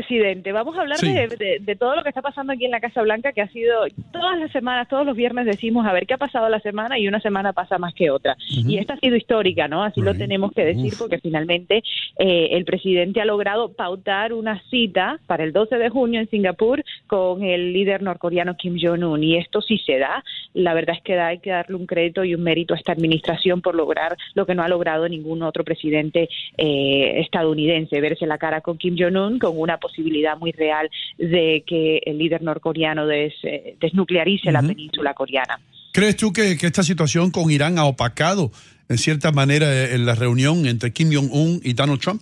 Presidente, vamos a hablar Sí. de, de- de todo lo que está pasando aquí en la Casa Blanca, que ha sido todas las semanas, todos los viernes decimos a ver qué ha pasado la semana y una semana pasa más que otra. Y esta ha sido histórica, ¿no? Así lo tenemos que decir porque finalmente eh, el presidente ha logrado pautar una cita para el 12 de junio en Singapur con el líder norcoreano Kim Jong-un y esto sí se da. La verdad es que da- hay que darle un crédito y un mérito a esta administración por lograr lo que no ha logrado ningún otro presidente eh, estadounidense, verse la cara con Kim Jong-un con una posibilidad muy real de que el líder norcoreano des- eh, desnuclearice la península coreana. ¿Crees tú que, que esta situación con Irán ha opacado, en cierta manera, eh, en la reunión entre Kim Jong-un y Donald Trump?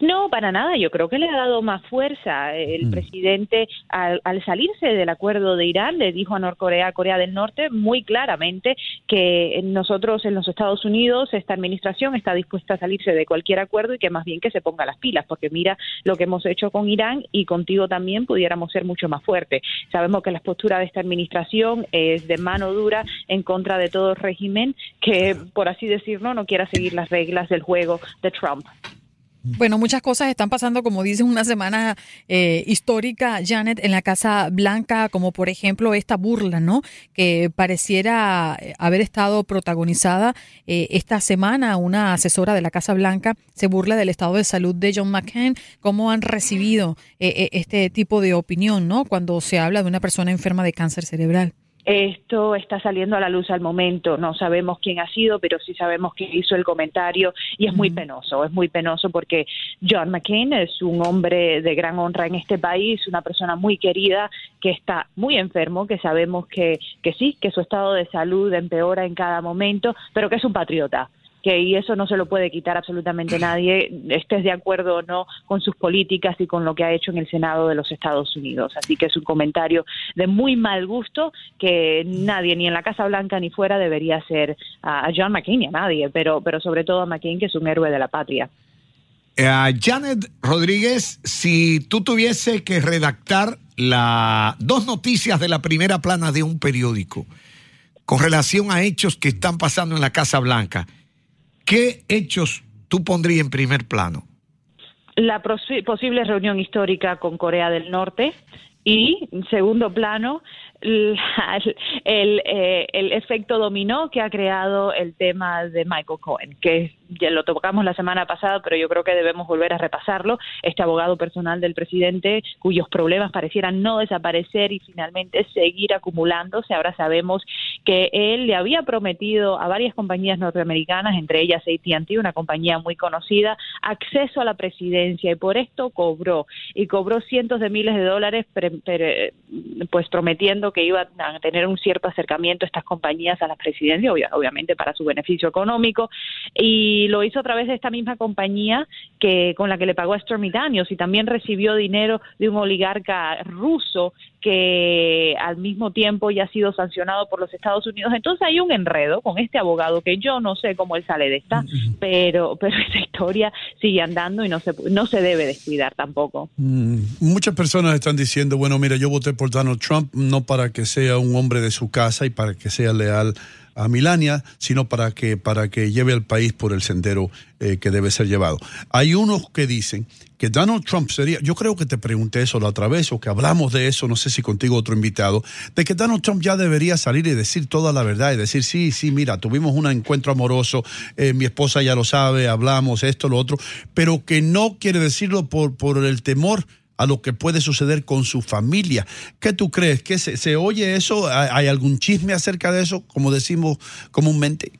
No, para nada. Yo creo que le ha dado más fuerza. El presidente, al, al salirse del acuerdo de Irán, le dijo a Norcorea, Corea del Norte, muy claramente que nosotros en los Estados Unidos, esta administración está dispuesta a salirse de cualquier acuerdo y que más bien que se ponga las pilas, porque mira lo que hemos hecho con Irán y contigo también pudiéramos ser mucho más fuertes. Sabemos que la postura de esta administración es de mano dura en contra de todo régimen que, por así decirlo, no quiera seguir las reglas del juego de Trump. Bueno, muchas cosas están pasando, como dices, una semana eh, histórica, Janet, en la Casa Blanca, como por ejemplo esta burla, ¿no? Que pareciera eh, haber estado protagonizada eh, esta semana. Una asesora de la Casa Blanca se burla del estado de salud de John McCain. ¿Cómo han recibido eh, eh, este tipo de opinión, ¿no? Cuando se habla de una persona enferma de cáncer cerebral. Esto está saliendo a la luz al momento. No sabemos quién ha sido, pero sí sabemos que hizo el comentario y es muy penoso. Es muy penoso porque John McCain es un hombre de gran honra en este país, una persona muy querida que está muy enfermo, que sabemos que, que sí, que su estado de salud empeora en cada momento, pero que es un patriota que y eso no se lo puede quitar absolutamente nadie, estés de acuerdo o no con sus políticas y con lo que ha hecho en el Senado de los Estados Unidos. Así que es un comentario de muy mal gusto que nadie, ni en la Casa Blanca ni fuera, debería hacer a John McCain ni a nadie, pero, pero sobre todo a McCain, que es un héroe de la patria. Eh, Janet Rodríguez, si tú tuviese que redactar la, dos noticias de la primera plana de un periódico con relación a hechos que están pasando en la Casa Blanca, ¿qué hechos tú pondrías en primer plano? La posi- posible reunión histórica con Corea del Norte y, en segundo plano, la- el, eh, el efecto dominó que ha creado el tema de Michael Cohen, que ya lo tocamos la semana pasada, pero yo creo que debemos volver a repasarlo. Este abogado personal del presidente, cuyos problemas parecieran no desaparecer y finalmente seguir acumulándose. Ahora sabemos que él le había prometido a varias compañías norteamericanas, entre ellas AT&T, una compañía muy conocida, acceso a la presidencia y por esto cobró y cobró cientos de miles de dólares, pues prometiendo que iba a tener un cierto acercamiento estas compañías a la presidencia, obviamente para su beneficio económico, y lo hizo a través de esta misma compañía que con la que le pagó a Stormy Daniels y también recibió dinero de un oligarca ruso que al mismo tiempo ya ha sido sancionado por los Estados Unidos. Entonces hay un enredo con este abogado que yo no sé cómo él sale de esta, pero pero esa historia sigue andando y no se no se debe descuidar tampoco. Mm, muchas personas están diciendo, bueno, mira, yo voté por Donald Trump no para que sea un hombre de su casa y para que sea leal a Milania, sino para que, para que lleve al país por el sendero eh, que debe ser llevado. Hay unos que dicen que Donald Trump sería, yo creo que te pregunté eso la otra vez o que hablamos de eso, no sé si contigo otro invitado, de que Donald Trump ya debería salir y decir toda la verdad y decir, sí, sí, mira, tuvimos un encuentro amoroso, eh, mi esposa ya lo sabe, hablamos esto, lo otro, pero que no quiere decirlo por, por el temor a lo que puede suceder con su familia. ¿Qué tú crees? ¿Que se, se oye eso? ¿Hay algún chisme acerca de eso, como decimos comúnmente?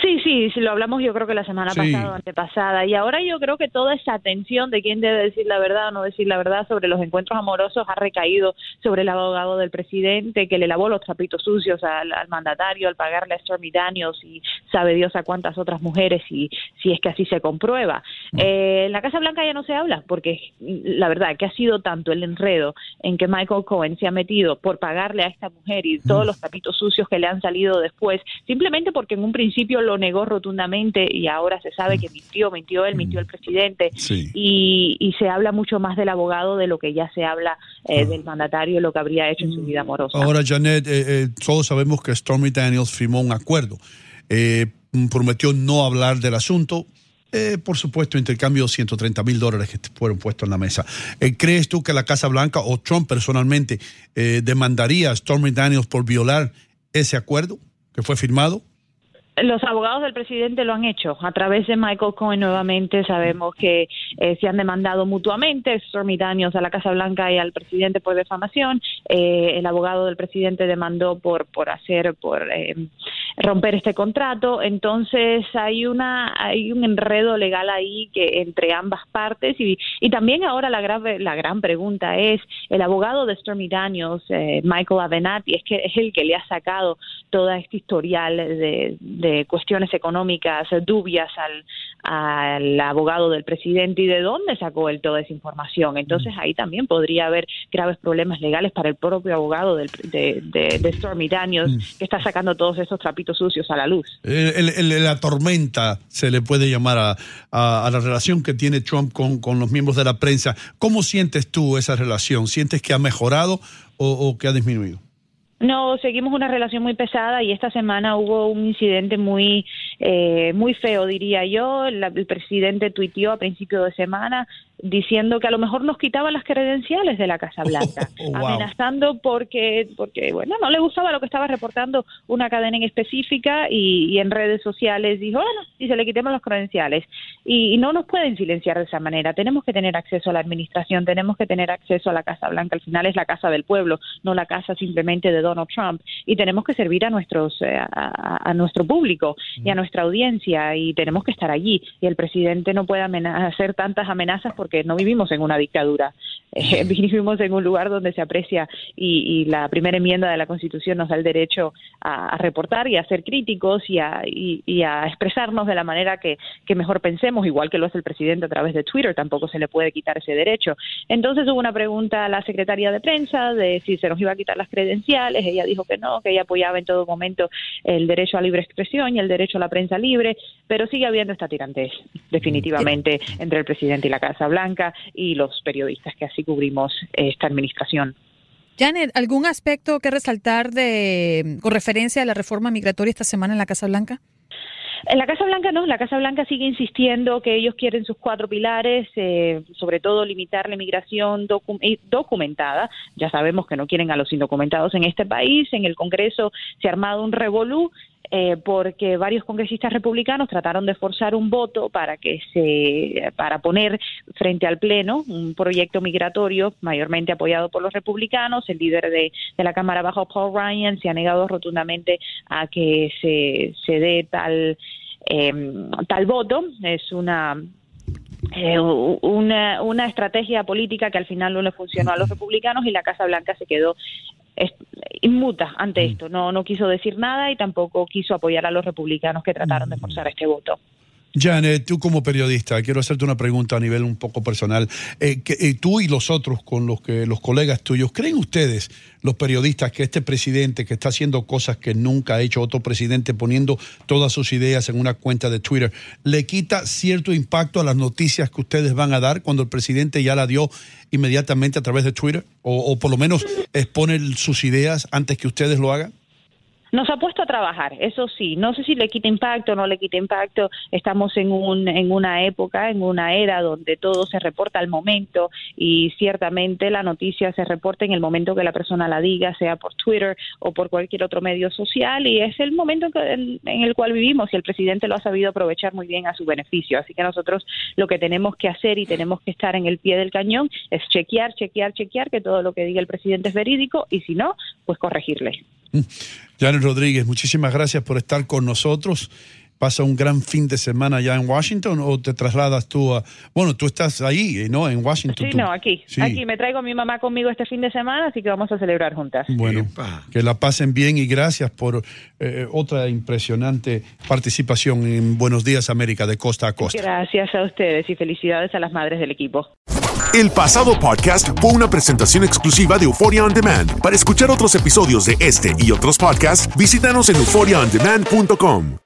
Sí, sí, sí, lo hablamos yo creo que la semana pasada o antepasada. Y ahora yo creo que toda esa atención de quién debe decir la verdad o no decir la verdad sobre los encuentros amorosos ha recaído sobre el abogado del presidente que le lavó los trapitos sucios al, mandatario al pagarle a Stormy Daniels y sabe Dios a cuántas otras mujeres y si es que así se comprueba. Mm. Eh, en la Casa Blanca ya no se habla porque la verdad que ha sido tanto el enredo en que Michael Cohen se ha metido por pagarle a esta mujer y todos mm. los trapitos sucios que le han salido después, simplemente porque en un principio lo negó rotundamente y ahora se sabe que mintió, mintió él, mintió el presidente y, se habla mucho más del abogado de lo que ya se habla eh, del mandatario, lo que habría hecho en su vida amorosa. Ahora, Janet, eh, eh, todos sabemos que Stormy Daniels firmó un acuerdo. Prometió no hablar del asunto. por supuesto, intercambio de 130 mil dólares que fueron puestos en la mesa. ¿Crees tú que la Casa Blanca o Trump personalmente demandaría a Stormy Daniels por violar ese acuerdo que fue firmado? Los abogados del presidente lo han hecho. A través de Michael Cohen nuevamente sabemos que eh, se han demandado mutuamente, Stormy Daniels a la Casa Blanca y al presidente por defamación. Eh, el abogado del presidente demandó por, por hacer, por eh, romper este contrato. Entonces hay una hay un enredo legal ahí que entre ambas partes y, y también ahora la gran la gran pregunta es el abogado de Stormy Daniels, Michael Avenatti, es que es el que le ha sacado toda este historial de cuestiones económicas dubias al, al abogado del presidente y de dónde sacó él toda esa información. Entonces ahí también podría haber graves problemas legales para el propio abogado del, de, de, Stormy Daniels mm. que está sacando todos esos trapitos sucios a la luz. la tormenta se le puede llamar a, a, la relación que tiene Trump con, con, los miembros de la prensa. ¿Cómo sientes tú esa relación? ¿Sientes que ha mejorado o, o que ha disminuido? No, seguimos una relación muy pesada y esta semana hubo un incidente muy eh, muy feo, diría yo. el presidente tuiteó a principio de semana diciendo que a lo mejor nos quitaban las credenciales de la Casa Blanca, oh, amenazando porque, porque, bueno, no le gustaba lo que estaba reportando una cadena en específica y, en redes sociales dijo, bueno, y se le quitemos las credenciales. Y, no nos pueden silenciar de esa manera, tenemos que tener acceso a la administración, tenemos que tener acceso a la Casa Blanca, al final es la casa del pueblo, no la casa simplemente de Donald Trump, y tenemos que servir a, nuestros, eh, a, nuestro público y a mm. nuestra audiencia y tenemos que estar allí. Y el presidente no puede hacer tantas amenazas porque no vivimos en una dictadura, eh, vivimos en un lugar donde se aprecia y, la primera enmienda de la Constitución nos da el derecho a, reportar y a ser críticos y a, y, a expresarnos de la manera que, mejor pensemos, igual que lo hace el presidente a través de Twitter, tampoco se le puede quitar ese derecho. Entonces hubo una pregunta a la secretaria de prensa de si se nos iba a quitar las credenciales, ella dijo que no, que ella apoyaba en todo momento el derecho a libre expresión y el derecho a la prensa libre, pero sigue habiendo esta tirantez, definitivamente, entre el presidente y la Casa Blanca y los periodistas que así cubrimos esta administración. Janet, ¿algún aspecto que resaltar de, con referencia a la reforma migratoria esta semana en la Casa Blanca? En la Casa Blanca no, la Casa Blanca sigue insistiendo que ellos quieren sus cuatro pilares, eh, sobre todo limitar la inmigración documentada. Ya sabemos que no quieren a los indocumentados en este país. En el Congreso se ha armado un revolú eh, porque varios congresistas republicanos trataron de forzar un voto para que se para poner frente al pleno un proyecto migratorio mayormente apoyado por los republicanos. El líder de, de la Cámara Baja, Paul Ryan, se ha negado rotundamente a que se, se dé tal eh, tal voto. Es una eh, una, una estrategia política que al final no le funcionó a los republicanos y la Casa Blanca se quedó inmuta ante esto. No, no quiso decir nada y tampoco quiso apoyar a los republicanos que trataron de forzar este voto. Janet, tú como periodista, quiero hacerte una pregunta a nivel un poco personal. Eh, eh, tú y los otros, con los que los colegas tuyos, ¿creen ustedes, los periodistas, que este presidente que está haciendo cosas que nunca ha hecho otro presidente, poniendo todas sus ideas en una cuenta de Twitter, le quita cierto impacto a las noticias que ustedes van a dar cuando el presidente ya la dio inmediatamente a través de Twitter? ¿O, o por lo menos expone sus ideas antes que ustedes lo hagan? Nos ha puesto a trabajar, eso sí. No sé si le quita impacto o no le quita impacto. Estamos en, un, en una época, en una era donde todo se reporta al momento y ciertamente la noticia se reporta en el momento que la persona la diga, sea por Twitter o por cualquier otro medio social y es el momento en, en el cual vivimos y el presidente lo ha sabido aprovechar muy bien a su beneficio. Así que nosotros lo que tenemos que hacer y tenemos que estar en el pie del cañón es chequear, chequear, chequear que todo lo que diga el presidente es verídico y si no, pues corregirle. Janet Rodríguez, muchísimas gracias por estar con nosotros. ¿Pasa un gran fin de semana ya en Washington o te trasladas tú a... Bueno, tú estás ahí, ¿no? En Washington. Sí, tú. no, aquí. Sí. Aquí me traigo a mi mamá conmigo este fin de semana, así que vamos a celebrar juntas. Bueno, que la pasen bien y gracias por eh, otra impresionante participación en Buenos Días América de costa a costa. Gracias a ustedes y felicidades a las madres del equipo. El pasado podcast fue una presentación exclusiva de Euphoria On Demand. Para escuchar otros episodios de este y otros podcasts, visítanos en euphoriaondemand.com.